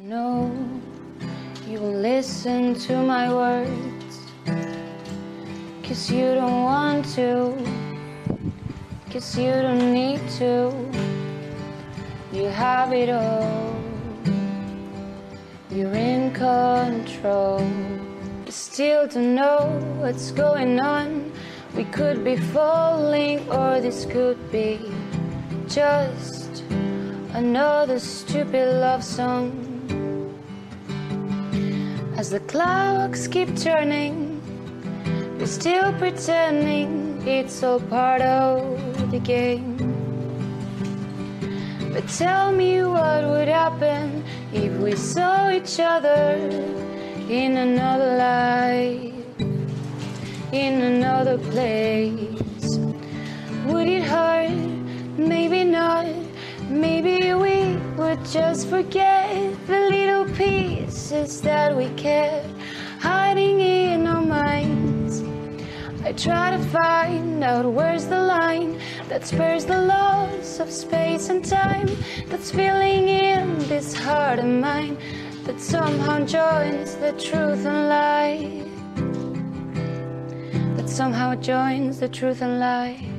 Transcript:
I know you won't listen to my words. Cause you don't want to. Cause you don't need to. You have it all. You're in control. You still don't know what's going on. We could be falling, or this could be just another stupid love song. As the clocks keep turning, we're still pretending it's all part of the game. But tell me what would happen if we saw each other in another life, in another place. Would it hurt? Maybe not. Maybe we would just forget the little pieces that we kept hiding in our minds. I try to find out where's the line that spurs the loss of space and time that's filling in this heart of mine that somehow joins the truth and lie. That somehow joins the truth and lie.